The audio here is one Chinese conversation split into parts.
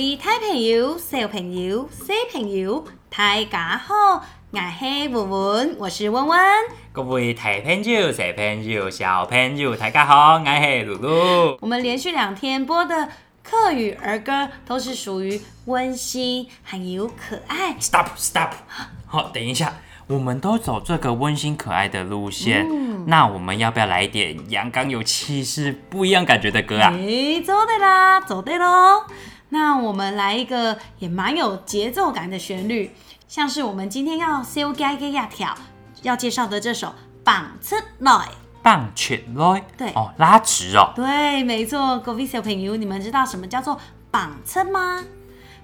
位大朋友、小朋友、小朋友，大家好，我是文文，我是文文。各位大朋友、小朋友、小朋友，大家好，我是露露。我们连续两天播的客语儿歌都是属于温馨还有可爱。Stop, stop。好，等一下，我们都走这个温馨可爱的路线，那我们要不要来一点阳刚有气势、不一样感觉的歌啊？诶，走对啦，走对喽。那我们来一个也蛮有节奏感的旋律，像是我们今天要修改个亚条要介绍的这首《绑出来》。棒起来，对哦，拉直哦，对，没错，各位小朋友，你们知道什么叫做绑车吗？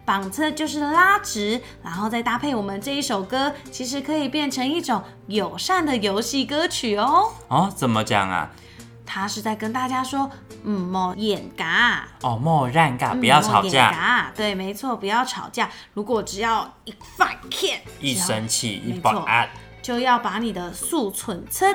绑车就是拉直，然后再搭配我们这一首歌，其实可以变成一种友善的游戏歌曲哦。哦，怎么讲啊？它是在跟大家说，嗯，莫演嘎，哦，莫让尬，嗯不要吵架，嘎，对，没错，不要吵架。如果只要一发 can，一生气一没错把啊，就要把你的速存车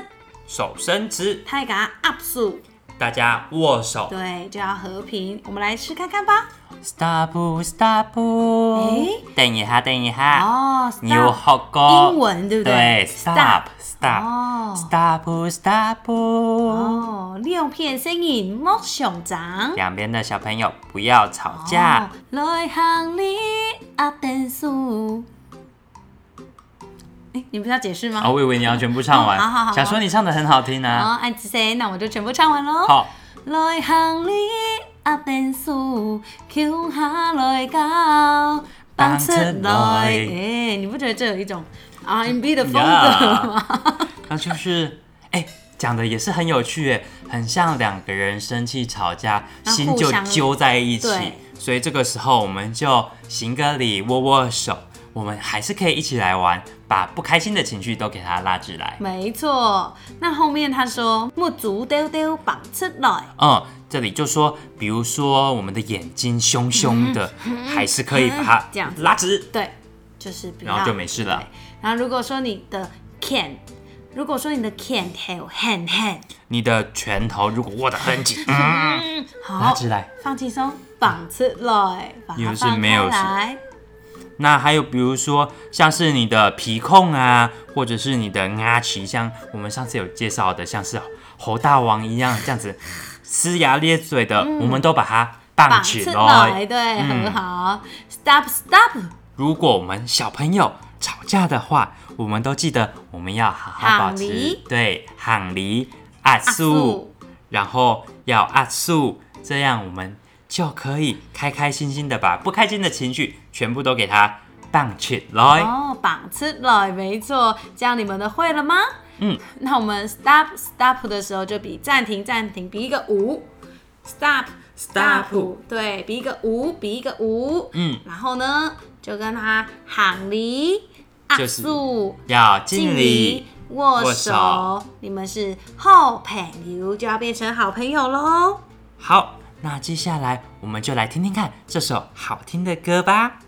手伸直，太给它 up 速，大家握手。对，就要和平。我们来试看看吧。，stop stop，诶？等一下，等一下，哦，你有 stop 学过英文对不对？对，stop stop 哦。Stop stop，哦，六片声音莫上涨。两边的小朋友不要吵架。哦，来行里啊电数。哎，你不是要解释吗？哦，我以为你要全部唱完哦好好好，想说你唱的很好听啊，哦，按 C，那我就全部唱完喽。好，来行里啊电数，桥下来到放出来。来哎，你不觉得这有一种 R&B 的风格吗？那就是哎。讲的也是很有趣耶，很像两个人生气吵架，心就揪在一起对。所以这个时候我们就行个礼，握握手，我们还是可以一起来玩，把不开心的情绪都给它拉直来。没错，那后面他说木足丢丢绑出来，嗯，这里就说，比如说我们的眼睛凶凶的，还是可以把它嗯这样子拉直，对，就是然后就没事了。然后如果说你的 can，如果说你的 can 还有 hand hand，你的拳头如果握得很紧，嗯，拉 好，直来。放轻松，绑出来，把它没有来。那还有比如说像是你的皮控啊，或者是你的阿奇，像我们上次有介绍的，像是猴大王一样这样子呲牙咧嘴的，我们都把它绑绑起出来。来，对，嗯很好。Stop, stop，如果我们小朋友吵架的话，我们都记得我们要好好保持对喊离阿素，然后要阿素，这样我们就可以开开心心的把不开心的情绪全部都给它绑起来。哦，绑出来，没错。这样你们都会了吗？嗯，那我们 stop, stop 的时候就比暂停，暂停，比一个五。Stop, Stop 对，比一个五，比一个五。嗯，然后呢，就跟他喊离，阿就是。要敬礼。握手你们是好朋友，就要变成好朋友喽。好，那接下来我们就来听听看这首好听的歌吧。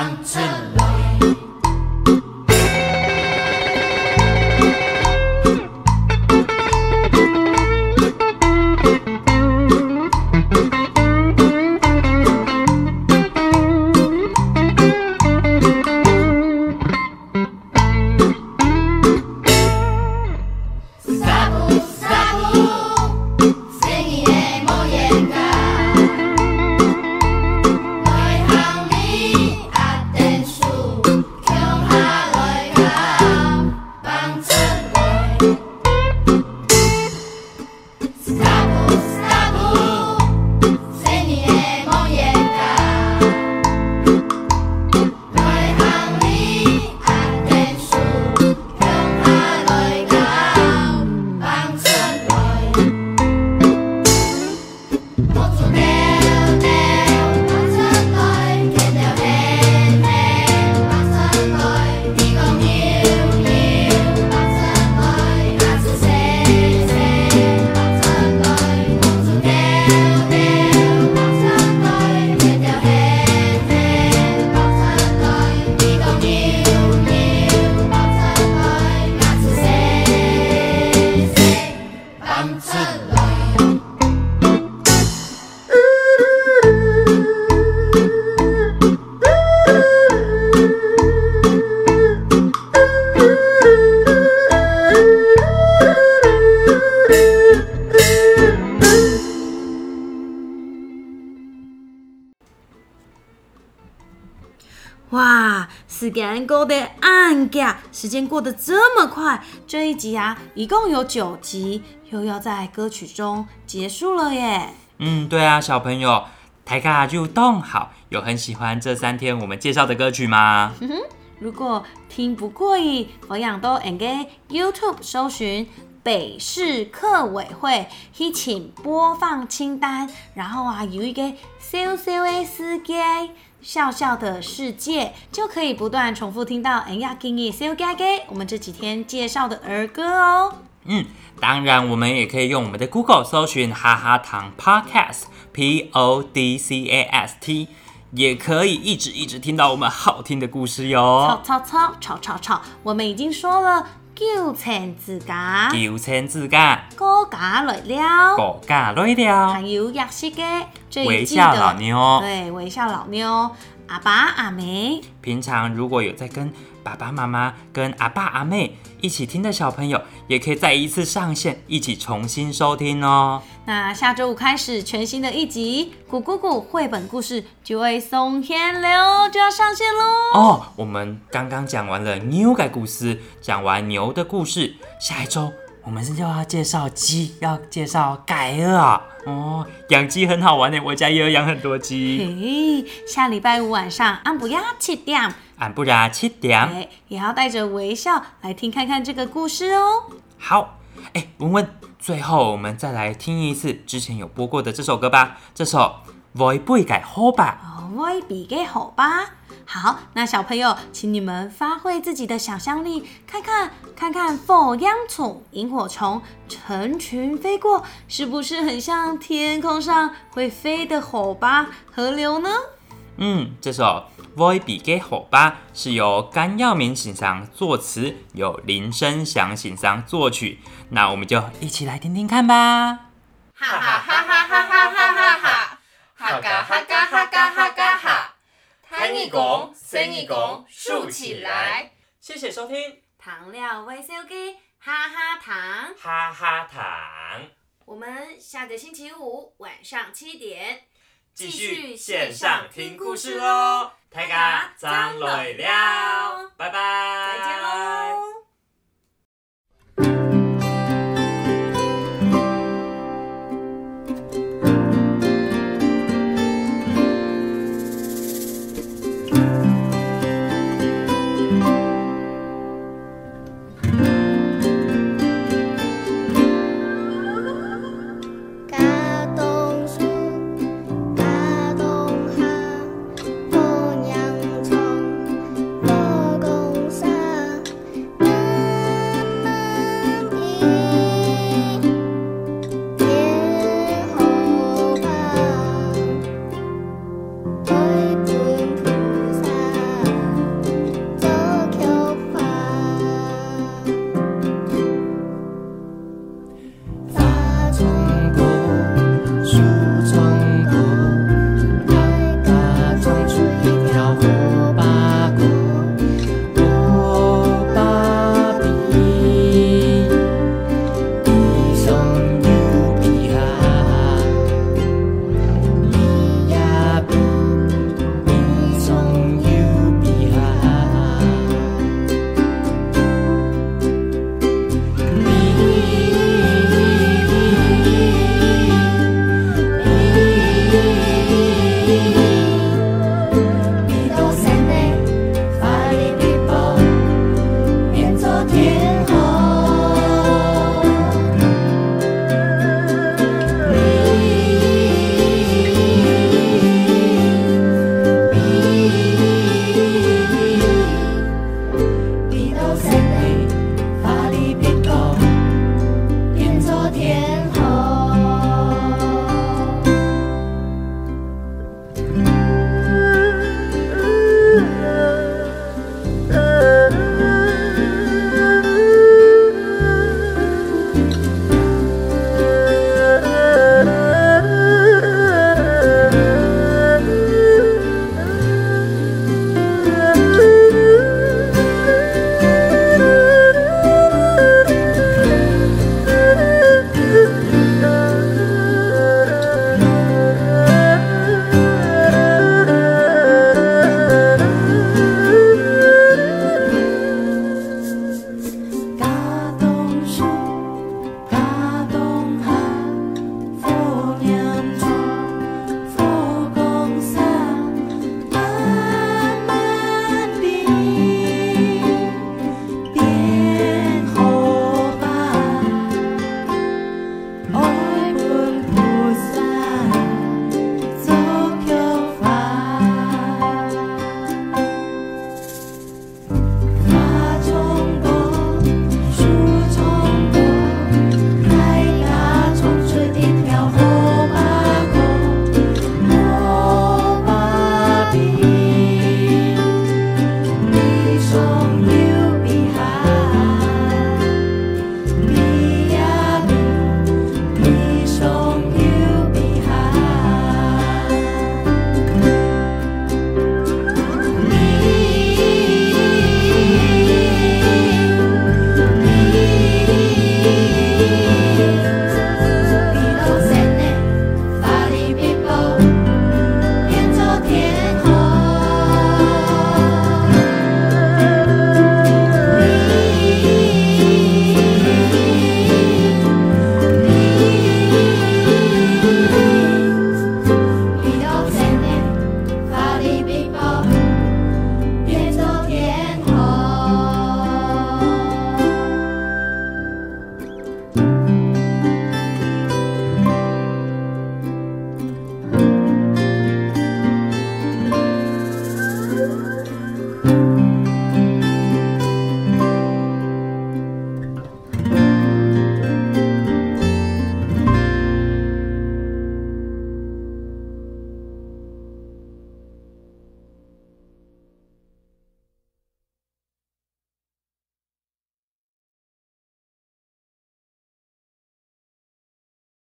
until 时间过得暗架，时间过得这么快，这一集啊，一共有九集，又要在歌曲中结束了耶。嗯，对啊，小朋友，台卡就动好，有很喜欢这三天我们介绍的歌曲吗？如果听不过瘾，我养都 n 给 YouTube 搜寻北市客委会，去请播放清单，然后啊有一个小小的世界，笑笑的世界，就可以不断重复听到 N 亚给你小嘎给我们这几天介绍的儿歌哦。嗯，当然，我们也可以用我们的 Google 搜寻哈哈糖 Podcast，P O D C A S T，也可以一直一直听到我们好听的故事哟。吵吵吵吵吵吵，我们已经说了叫钱自家，叫钱自家，高价来了，高价来了。还有约食嘅，微笑老妞，对微笑老妞。阿爸阿妹，平常如果有在跟爸爸妈妈、跟阿爸阿妹一起听的小朋友，也可以再一次上线，一起重新收听哦。那下周五开始全新的一集《古姑姑绘本故事》就会松天流就要上线喽。哦，我们刚刚讲完了牛改故事，讲完牛的故事，下一周我们是又要介绍鸡，要介绍改了啊。哦，养鸡很好玩呢，我家也有养很多鸡。嘿，下礼拜五晚上安不要七点，俺不然七点。哎，也要带着微笑来听看看这个故事哦。好，哎，文文，最后我们再来听一次之前有播过的这首歌吧。这首《会不会改好吧》。哦，我会比给好吧。好，那小朋友，请你们发挥自己的想象力，看看看看凤央虫、萤火虫成群飞过，是不是很像天空上会飞的火吧河流呢？嗯，这首《会比给好吧》是由甘耀明先生作词，由林生祥先生作曲。那我们就一起来听听看吧。哈哈哈哈哈哈哈哈哈，哈嘎哈嘎哈嘎哈嘎哈，弹一拱，伸一拱，竖起来。谢谢收听，糖料微笑给哈哈糖，哈哈糖，我们下个星期五晚上七点继续线上听故事喽。大家张累了，拜拜，再见喽。